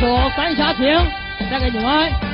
首《三峡情》，带给你们。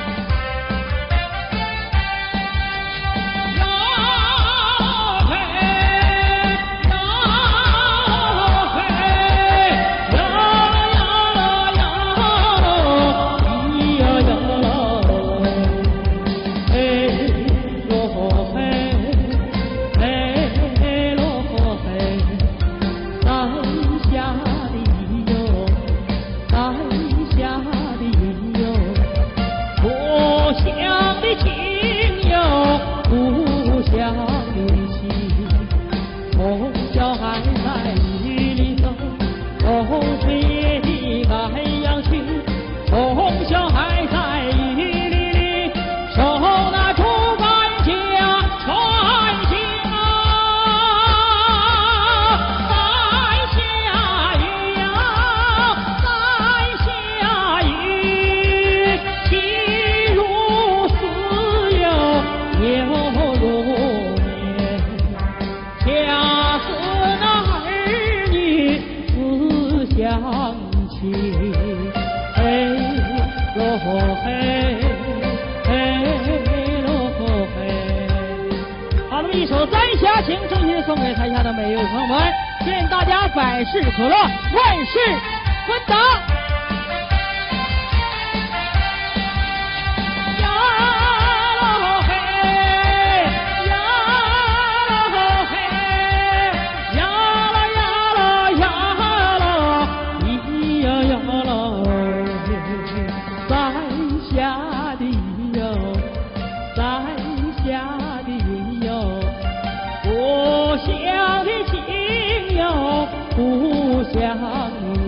想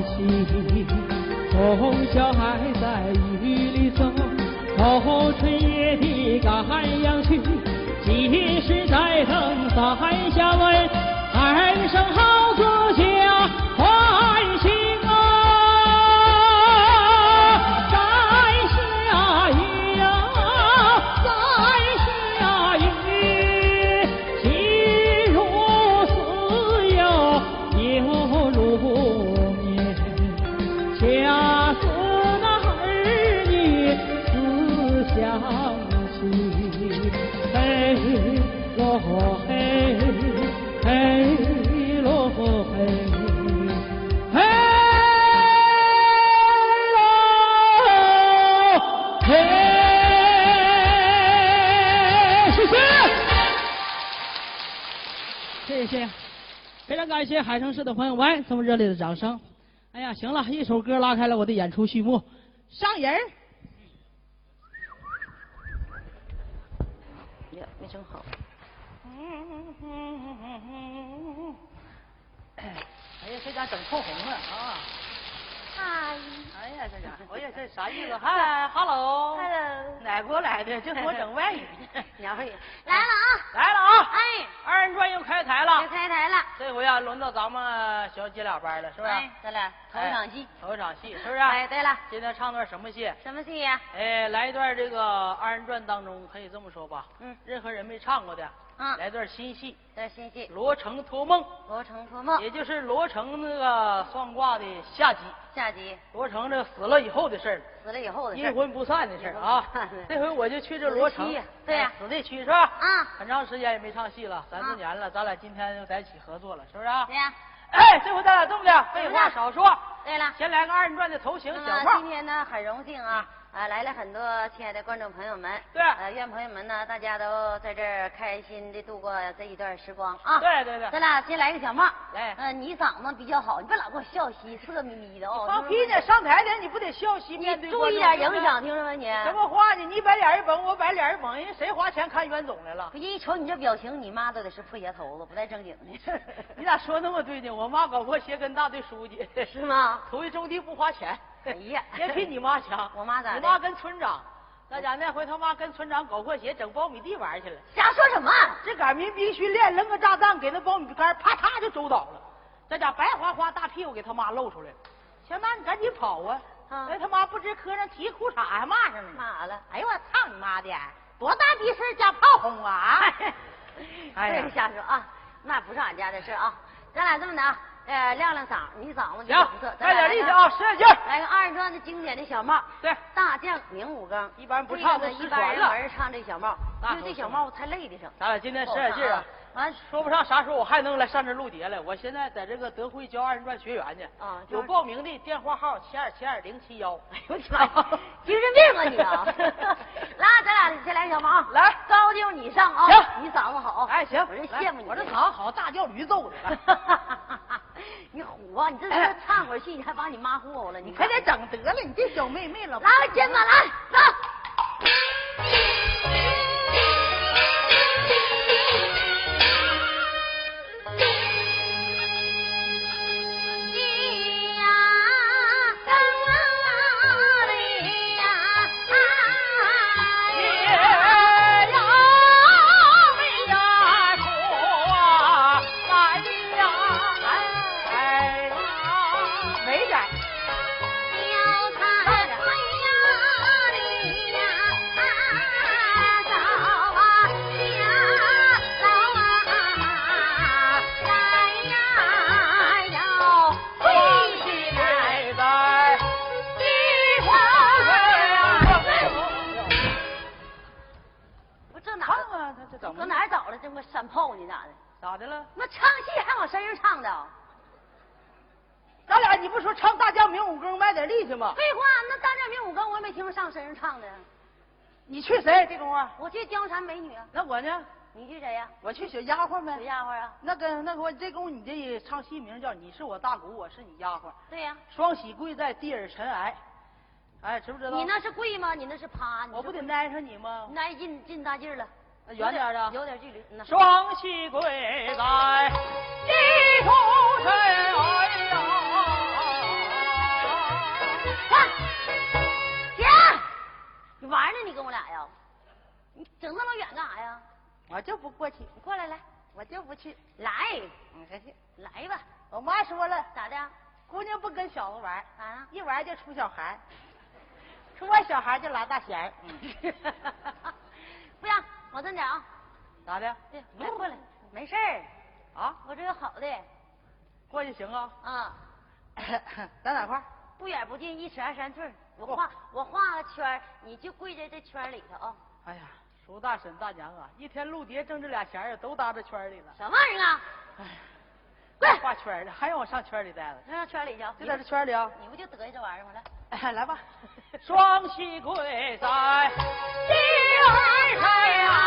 起，从小还在雨里走，到春夜的赶羊去，几时再等伞下问，喊声好歌。感谢海城市的朋友们这么热烈的掌声！哎呀，行了一首歌拉开了我的演出序幕，上人。呀，没整好。哎呀，这家整透红了啊！嗨。哎呀，这家，哎呀，这啥意思？嗨，hello。hello。哪国来的？这给我整外语呢。两位 来了啊！来了啊！哎，二人转又开台了。又开台了。这回啊，轮到咱们小姐俩班了，是不是？哎，咱俩头一场戏。头一场戏，是不是？哎，对了。今天唱段什么戏？什么戏呀？哎，来一段这个二人转当中，可以这么说吧？嗯。任何人没唱过的。嗯。来段新戏。段新戏。罗成托梦。罗成托梦。也就是罗成那个算卦的下集。下集。罗成这死了以后的事儿。死了以后的阴魂不散的事儿啊！这回我就去这罗城，对呀，死的区是吧？啊，很长时间也没唱戏了，三四年了，咱俩今天又在一起合作了，是不是？对呀。哎，这回咱俩这么的，废话少说。对了，先来个二人转的头型小胖。今天呢，很荣幸啊。啊，来了很多亲爱的观众朋友们，对，呃，愿朋友们呢，大家都在这儿开心的度过这一段时光啊。对对对，咱俩先来个小帽，来，嗯，你嗓子比较好，你别老给我笑嘻，色眯眯的哦。放屁呢，上台点你不得笑嘻？你注意点影响，听着没你？什么话呢？你摆脸一绷，我摆脸一绷，人谁花钱看袁总来了？人一瞅你这表情，你妈都得是破鞋头子，不带正经的。你咋说那么对呢？我妈搞破鞋跟大队书记是吗？头一种地不花钱。哎呀，也比你妈强，我妈咋的？你妈跟村长，那家那回他妈跟村长搞破鞋，整苞米地玩去了。瞎说什么？这赶民兵训练，扔个炸弹给那苞米杆啪嚓就走倒了。这家白花花大屁股给他妈露出来了。小妈，你赶紧跑啊！那他妈不知磕上提裤衩还骂上了。骂啥了？哎呦我操你妈的！多大的事加炮轰啊！哎呀，瞎说啊，那不是俺家的事啊。咱俩这么的啊。呃，亮亮嗓，你嗓子就行不错，，快点力气啊，使点劲儿。来个二人转的经典的小帽，对，大将明武庚，一般不唱这一般人传了没人唱这小帽，那因为这小帽才累的上。咱俩今天使点劲儿啊！完说不上啥时候我还能来上这录碟来。我现在在这个德惠教二人转学员呢，啊有报名的电话号七二七二零七幺。哎呦我的妈呀，精神病啊你啊！来，咱俩先来小忙，来高就你上啊，行你嗓子好，哎，行，我真羡慕你，我这嗓子好，大叫驴揍的。你虎啊！你这是唱会儿戏，你还把你妈霍霍了，你你快点整得了，你这小妹妹了。来，肩膀来，走。我去江山美女啊，那我呢？你去谁呀？我去小丫鬟呗小呗。丫鬟啊？那个那个，我这功夫你这唱戏名叫你是我大姑，我是你丫鬟，对呀。双喜跪在地儿尘埃。哎，知不知道？你那是跪吗？你那是趴？你我不得是挨上你吗跪？那近近大劲儿了，那远点儿的有点距离。嗯呐双喜跪在地头尘埃呀！看，姐，你玩呢？你跟我俩呀？你整那么远干啥呀？我就不过去，你过来来，我就不去。来嗯，还行。来吧，我妈说了，咋的？姑娘不跟小子玩，咋呀？一玩就出小孩，出完小孩就拉大弦儿。嗯，不行，往这点啊。咋的？对，来过来，没事儿，啊，我这有好的过去行啊。啊，在哪块？不远不近，一尺二三寸。我画我画个圈，你就跪在这圈里头啊。哎呀，叔大婶大娘啊，一天录碟挣这俩钱儿都搭这圈里了。什么玩意儿啊？哎，滚画圈儿的，还让我上圈里待着？上圈里去啊。就在这圈里啊。你不就得意这玩意儿吗？来。哎，来吧。双膝跪在地儿上，呀，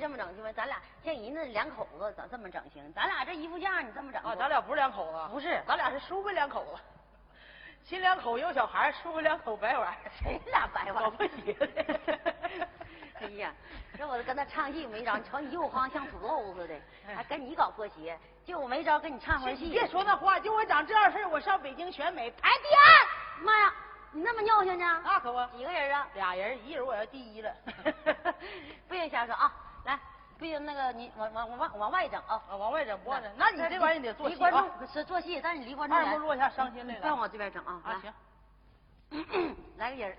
这么整行吗？咱俩像人那两口子，咋这么整行？咱俩这衣服架，你这么整啊，咱俩不是两口子，不是咱俩是叔辈两口子，亲两口有小孩，叔辈两口白玩，谁俩白玩搞不起了。哎呀，这我跟他唱戏没招，你瞅你又慌像土豆似的，还跟你搞破鞋，就我没招跟你唱会儿戏。别说那话，就我长这样式儿我上北京选美排第二，妈呀，你那么尿性呢？那可不，几个人啊？俩人，一人我要第一了。不行，瞎说啊！来，不行，那个你往往往外往外整啊！啊，往外整不整？那你这玩意儿得做戏啊离观众。是做戏，但是你离观众远二目 落下伤心泪来。再往这边整啊！啊，来行。来个人儿。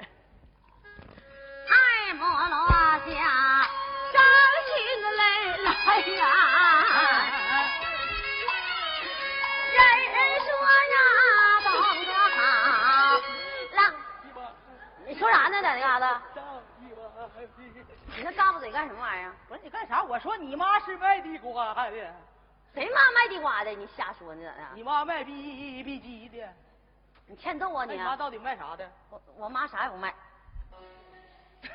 你说啥呢？在那嘎巴嘴干什么玩意儿？不是你干啥？我说你妈是卖地瓜的。谁妈卖地瓜的？你瞎说呢？咋的？你妈卖逼逼鸡的。你欠揍啊你！你妈到底卖啥的？我我妈啥也不卖。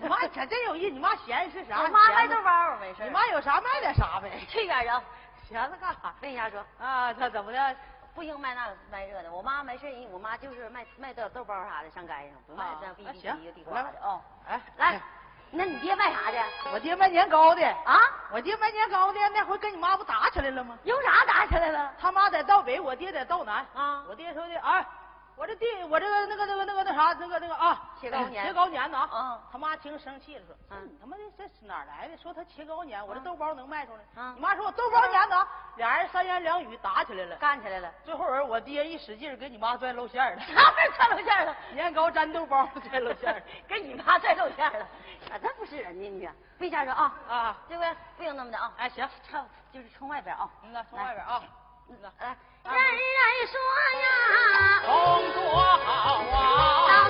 你妈可真有意，你妈闲是啥？我妈卖豆包，没事。你妈有啥卖点啥呗。去边去！闲着干啥？问一下说啊，他怎么的？不兴卖那卖这的，我妈没事我妈就是卖卖豆豆包啥的，上街上不卖这 B B 机地瓜的哦。哎，来，那你爹卖啥的？我爹卖年糕的啊！我爹卖年糕的，那回跟你妈不打起来了吗？有啥打起来了？他妈在道北，我爹在道南啊！我爹说的，哎。我这弟，我这个那个那个那个那啥，那个那个啊，切糕年，切糕年呢啊！他妈听生气了，说，你，他妈的这是哪来的？说他切糕年，我这豆包能卖出来？啊！你妈说我豆包年呢？俩人三言两语打起来了，干起来了。最后人我爹一使劲，给你妈拽露馅了。哪拽露馅了？年糕粘豆包拽露馅了，给你妈拽露馅了。啊，这不是人呢你，魏先生啊啊，这回不用那么的啊。哎，行，唱就是冲外边啊，嗯呐，冲外边啊。来，人人说呀，工作好啊，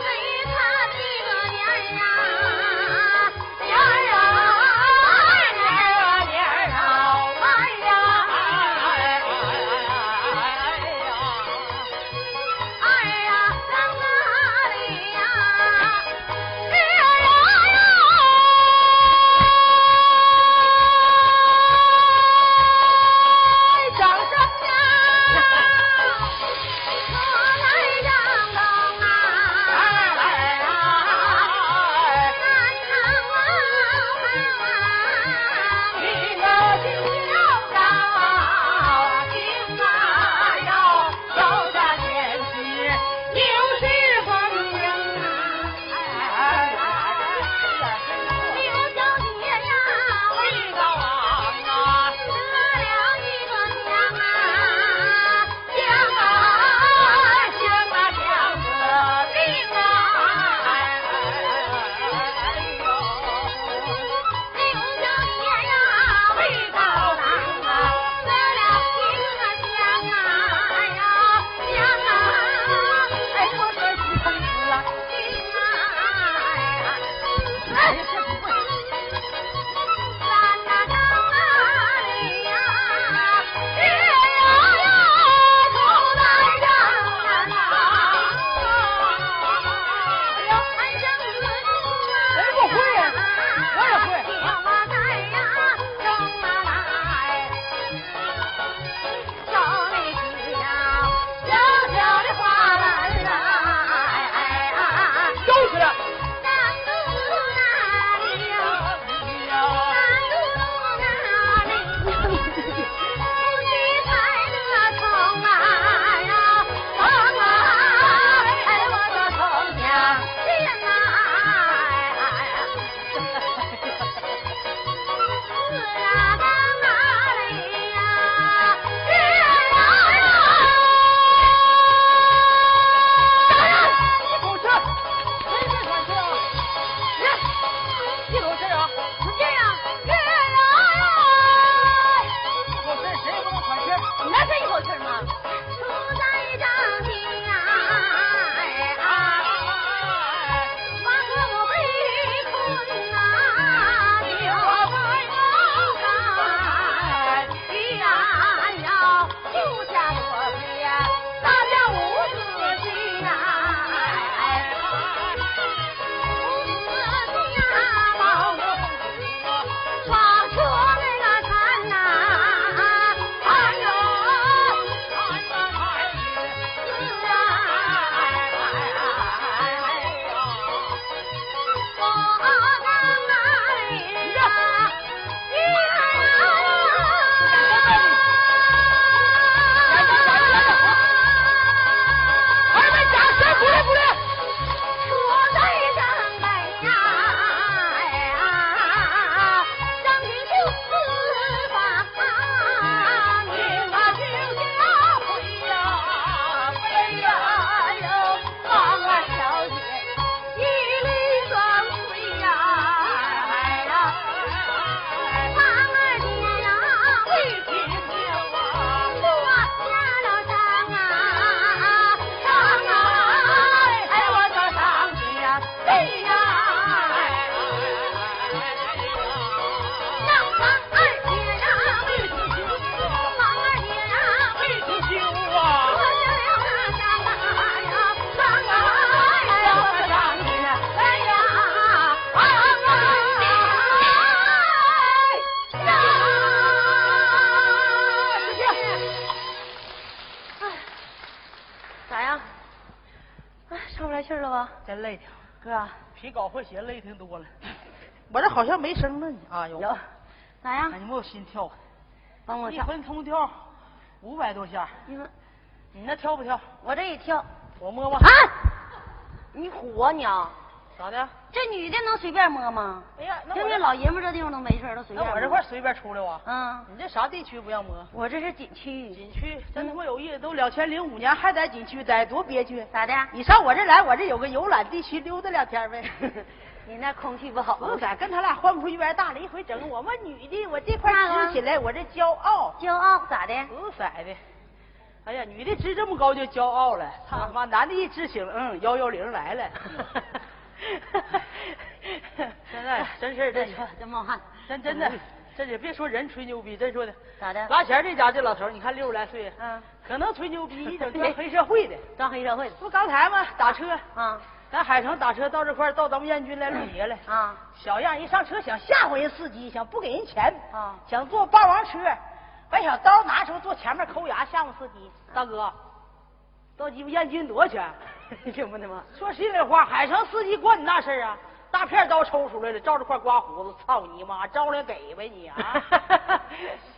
比高和鞋累挺多了。我这好像没声了呢。啊有。咋样？你没有心跳。帮我一分通跳五百多下。你说，你那跳不跳？我这一跳，我摸摸。啊！你虎啊你啊？咋的？这女的能随便摸吗？哎呀，那老爷们这地方都没事都随便。那我这块随便出来哇？嗯。你这啥地区不让摸？我这是景区。景区真他妈有意思，都两千零五年还在景区待，多憋屈。咋的？你上我这来，我这有个游览地区溜达两天呗。你那空气不好。不咋，跟他俩换不出一边大来，一回整我们女的，我这块支起来，我这骄傲。骄傲咋的？不色的。哎呀，女的支这么高就骄傲了，他妈男的一支起来，嗯，幺幺零来了。现 在真事儿，这真冒汗，真真的，这也别说人吹牛逼，真说的。咋的？拉钱这家这老头，你看六十来岁，嗯，可能吹牛逼，一整装黑社会的，装黑社会的。不刚才吗？打车啊，咱海城打车到这块到咱们燕军来录节来啊。小样一上车想吓唬人司机，想不给人钱啊，想坐霸王车，把小刀拿出坐前面抠牙吓唬司机。大哥，到鸡巴燕军多少钱？听不听吗？说心里话，海城司机管你那事儿啊？大片刀抽出来了，照着块刮胡子，操你妈！招来给呗你啊！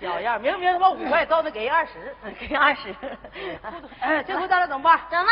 小样，明明他妈五块，到那给二十，给二十。哎，这回咱俩怎么办？怎么？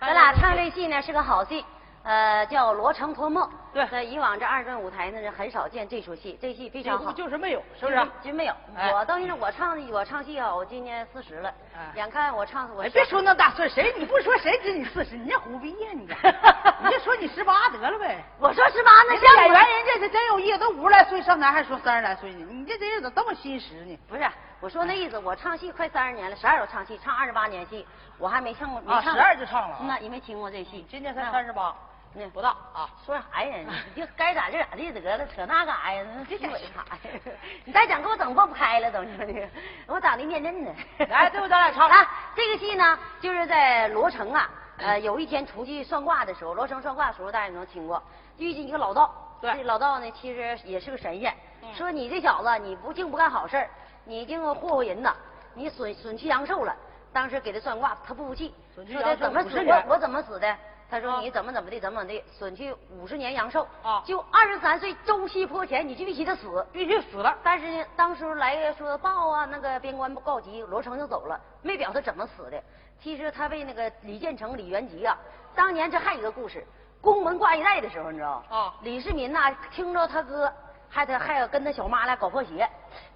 咱俩唱这戏呢是个好戏。呃，叫《罗成托梦》。对，在以往这二段舞台呢是很少见这出戏，这戏非常好。就是没有，是不是？真没有。我到现在我唱我唱戏啊，我今年四十了。眼看我唱我。别说那大岁，谁你不说谁知你四十？你这虎逼呀你！你就说你十八得了呗。我说十八那像演员人家是真有意思，都五十来岁上台还说三十来岁呢。你这人怎么这么心实呢？不是，我说那意思，我唱戏快三十年了，十二我唱戏，唱二十八年戏，我还没唱过。啊，十二就唱了。那你没听过这戏？今年才三十八。那不大啊，说啥呀？你就该咋地咋地得了，扯那干啥呀？那虚伪啥呀？你再讲给我整放不开了，都你说的，我长得面嫩呢。来，最后咱俩唱。来，这个戏呢，就是在罗城啊，呃，有一天出去算卦的时候，罗城算卦的时候，大家可能听过，遇见一个老道。对。这老道呢，其实也是个神仙，说你这小子，你不净不干好事你净祸祸人呐，你损损去阳寿了。当时给他算卦，他不服气，说的怎么死？我我怎么死的？他说你怎么怎么的怎么怎么的损去五十年阳寿啊！就二十三岁周西坡前，你就必须得死，必须死了。但是呢，当时来说报啊，那个边关告急，罗成就走了，没表他怎么死的。其实他被那个李建成、李元吉啊，当年这还有一个故事，宫门挂玉带的时候，你知道啊，李世民呐，听着他哥还他还要跟他小妈俩搞破鞋，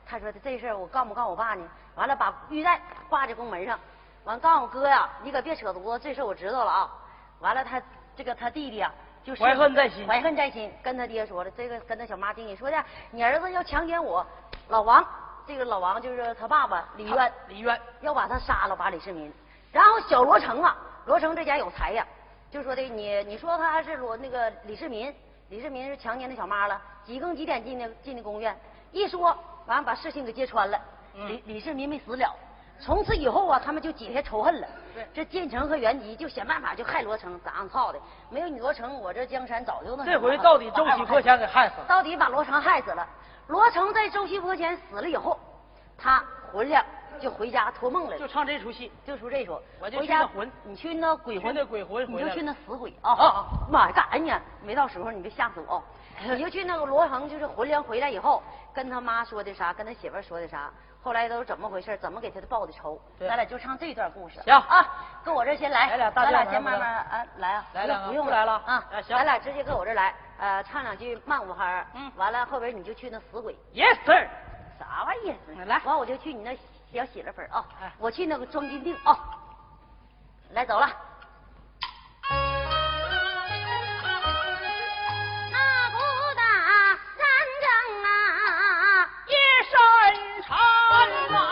他说的这事儿我告不告我爸呢？完了把玉带挂在宫门上，完告诉我哥呀，你可别扯犊子，这事我知道了啊。完了，他这个他弟弟啊，就怀恨在心，怀恨在心，跟他爹说了，这个跟他小妈听你说的，你儿子要强奸我，老王，这个老王就是他爸爸李渊，李渊要把他杀了，把李世民。然后小罗成啊，罗成这家有才呀，就说的你你说他是罗那个李世民，李世民是强奸那小妈了，几更几点进的进的宫院，一说完把事情给揭穿了，李李世民没死了。从此以后啊，他们就解下仇恨了。对，这建成和元吉就想办法就害罗成，咋样操的？没有你罗成，我这江山早就那。这回到底周西坡前给害死了。到底把罗成害死了。罗成在周西坡前死了以后，他魂量就回家托梦来了。就唱这出戏，就出这出。我就去那魂，你去那鬼魂，那鬼魂，你就去那死鬼啊！啊妈呀，干啥呢？没到时候，你别吓死我啊！你就去那个罗成，就是魂灵回来以后，跟他妈说的啥，跟他媳妇说的啥。后来都是怎么回事？怎么给他报的仇？咱俩就唱这段故事。行啊，搁我这先来，咱俩先慢慢啊来啊，来不用来了啊。行，咱俩直接搁我这来，呃，唱两句慢五拍嗯，完了后边你就去那死鬼。Yes sir。啥玩意儿？来，完我就去你那小喜了粉啊。我去那个装金锭啊。来走了。 감 사.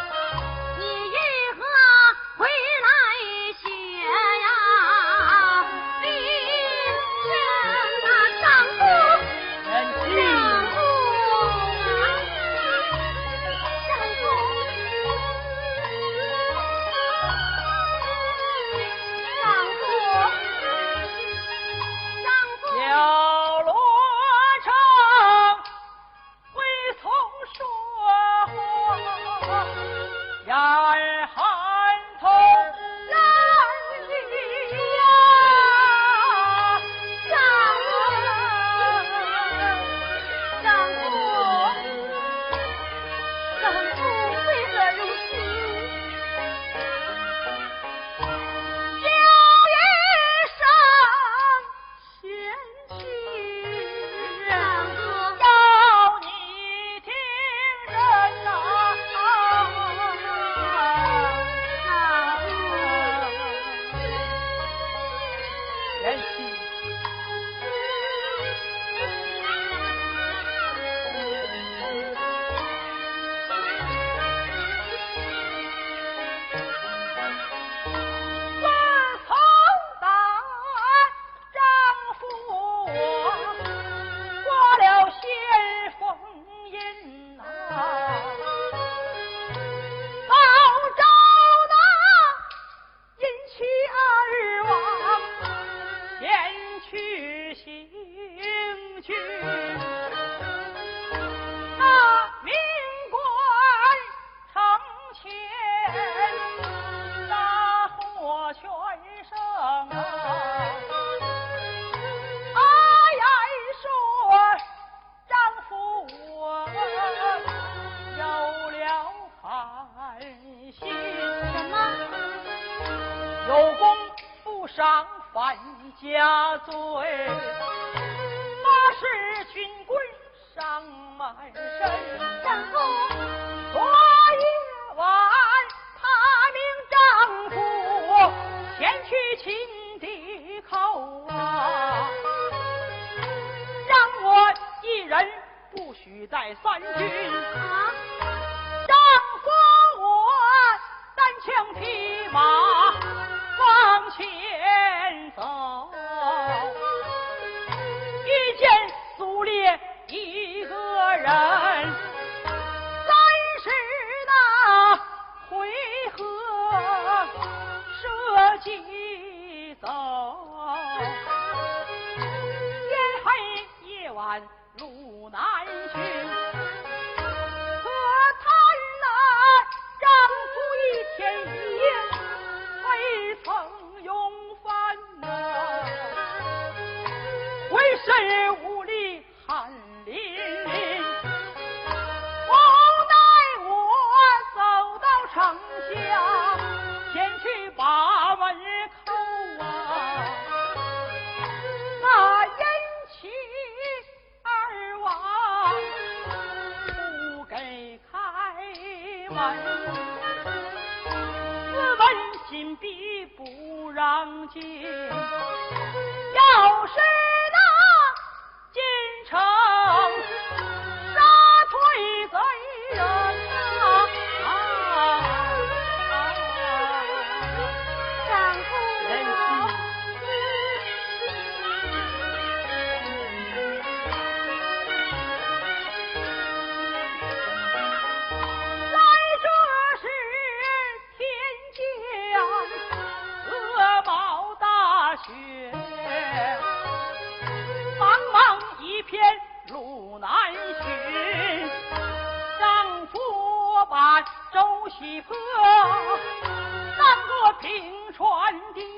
有功不赏，犯家罪；把事君归，伤满身。昨夜晚，他命丈夫前去擒敌寇啊，让我一人不许再三军。见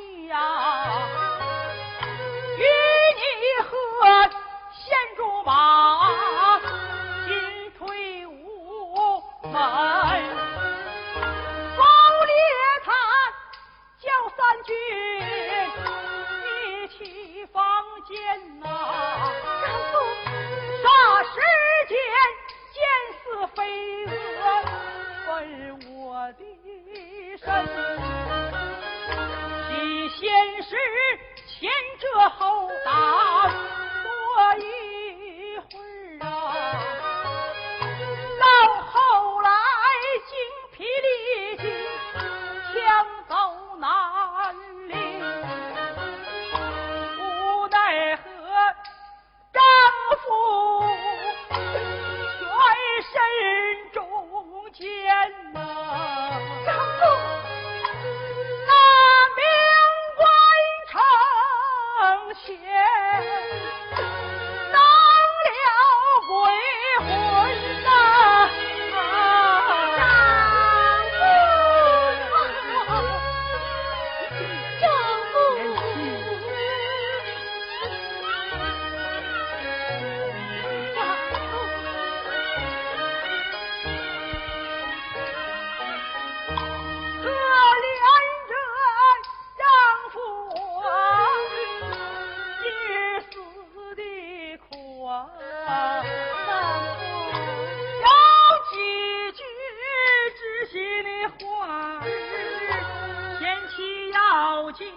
赵几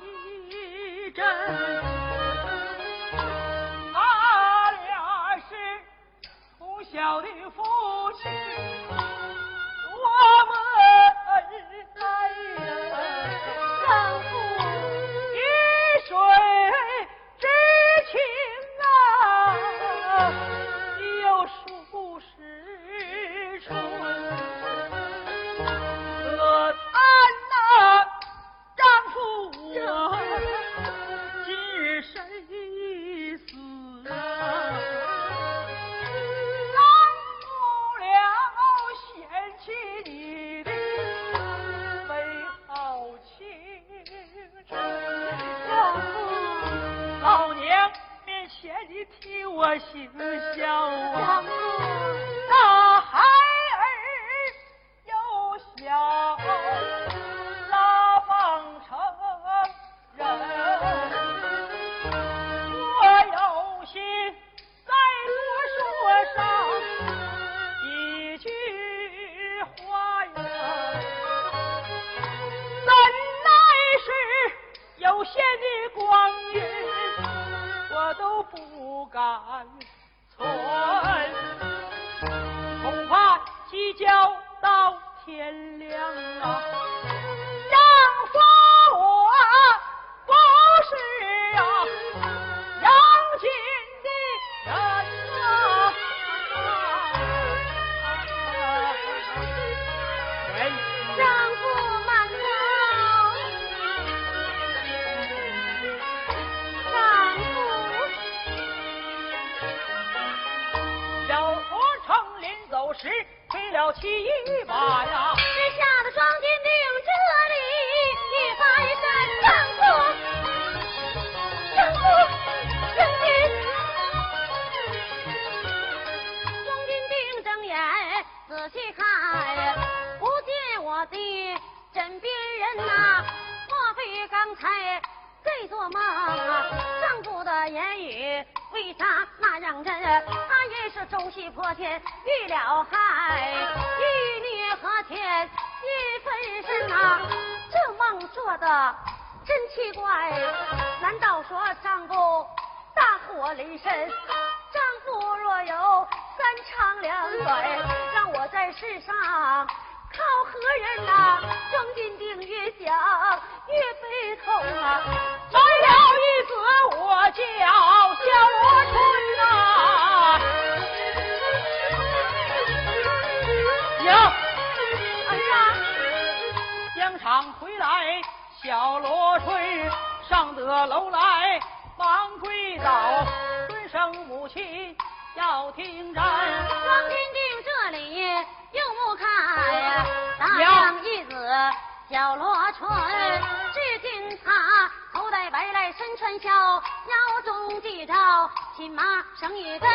珍，俺俩是从小的夫妻。临身丈夫若有三长两短让我在世上靠何人呐？庄金定越想越悲痛啊。平山。王天定这里又不看，大娘一子小罗春，至今他头戴白来身穿孝，腰中系着金马绳一根。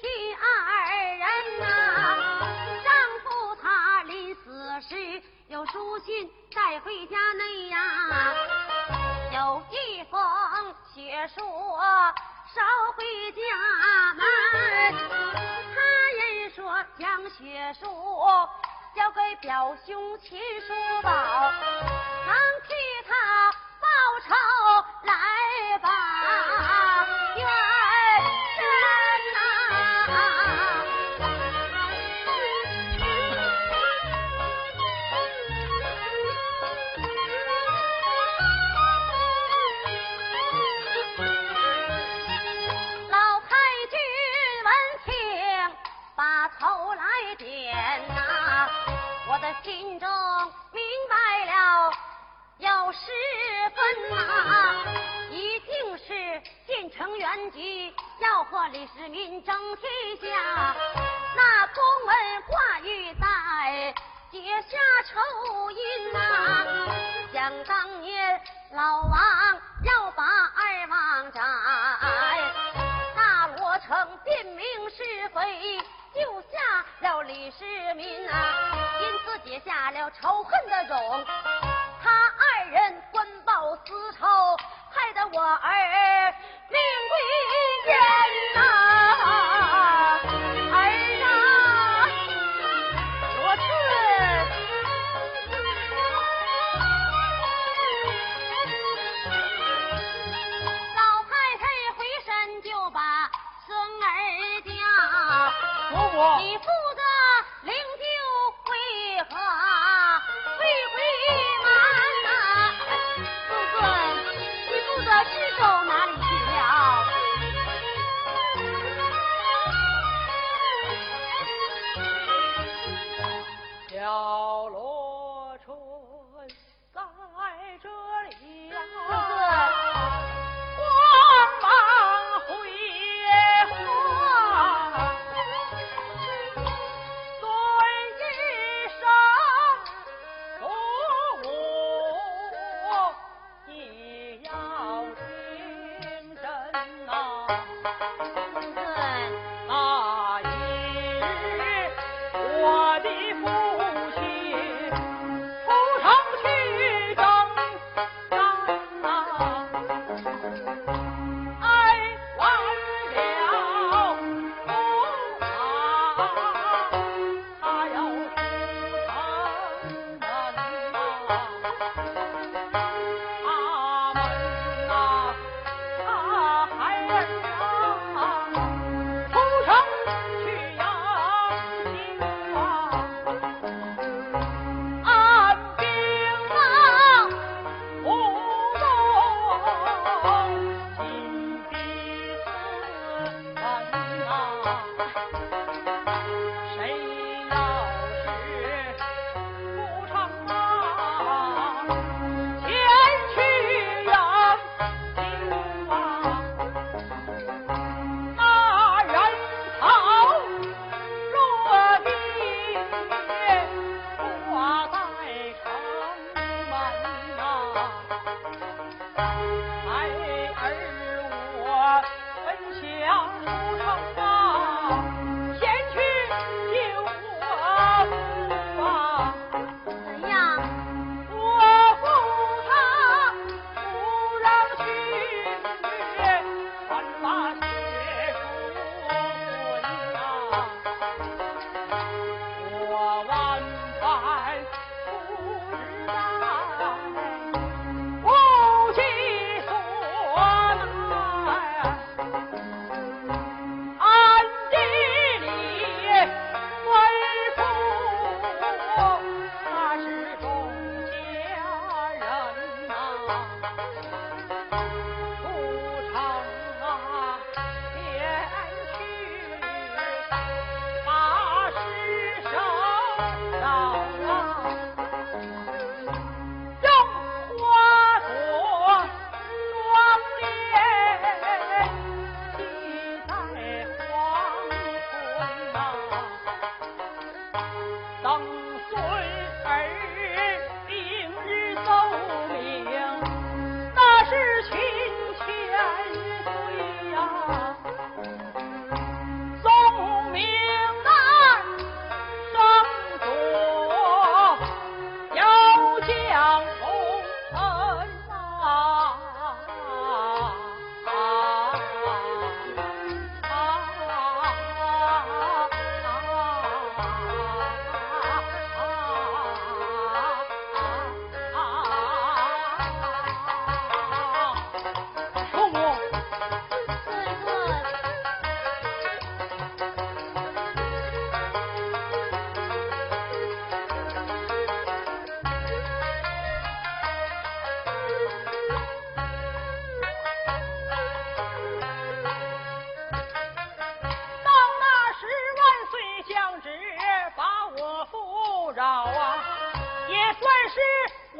妻二人呐，丈夫他临死时有书信带回家内呀，有一封血书捎回家门，他人说将血书交给表兄秦叔宝，能替他报仇。十分啊一定是进城原籍要和李世民争天下那宫门挂玉带结下仇因啊想当年老王要把二王斩大罗城辨明是非救下了李世民啊因此结下了仇恨的种我儿命归天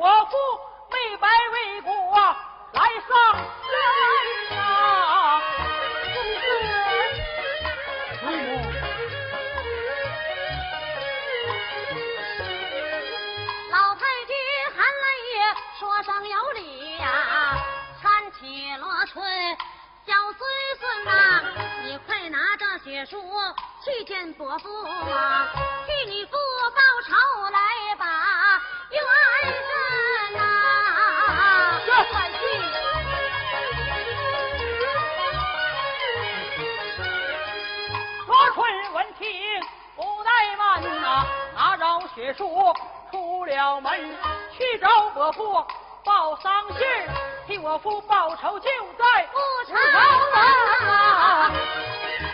我父没白为国来丧，老太君含泪说上有理呀，三起罗春，小孙孙呐，你快拿着血书去见伯父啊，替你父报仇，来把冤杀。出出了门，去找伯父报丧信，替我父报仇就在不朝门。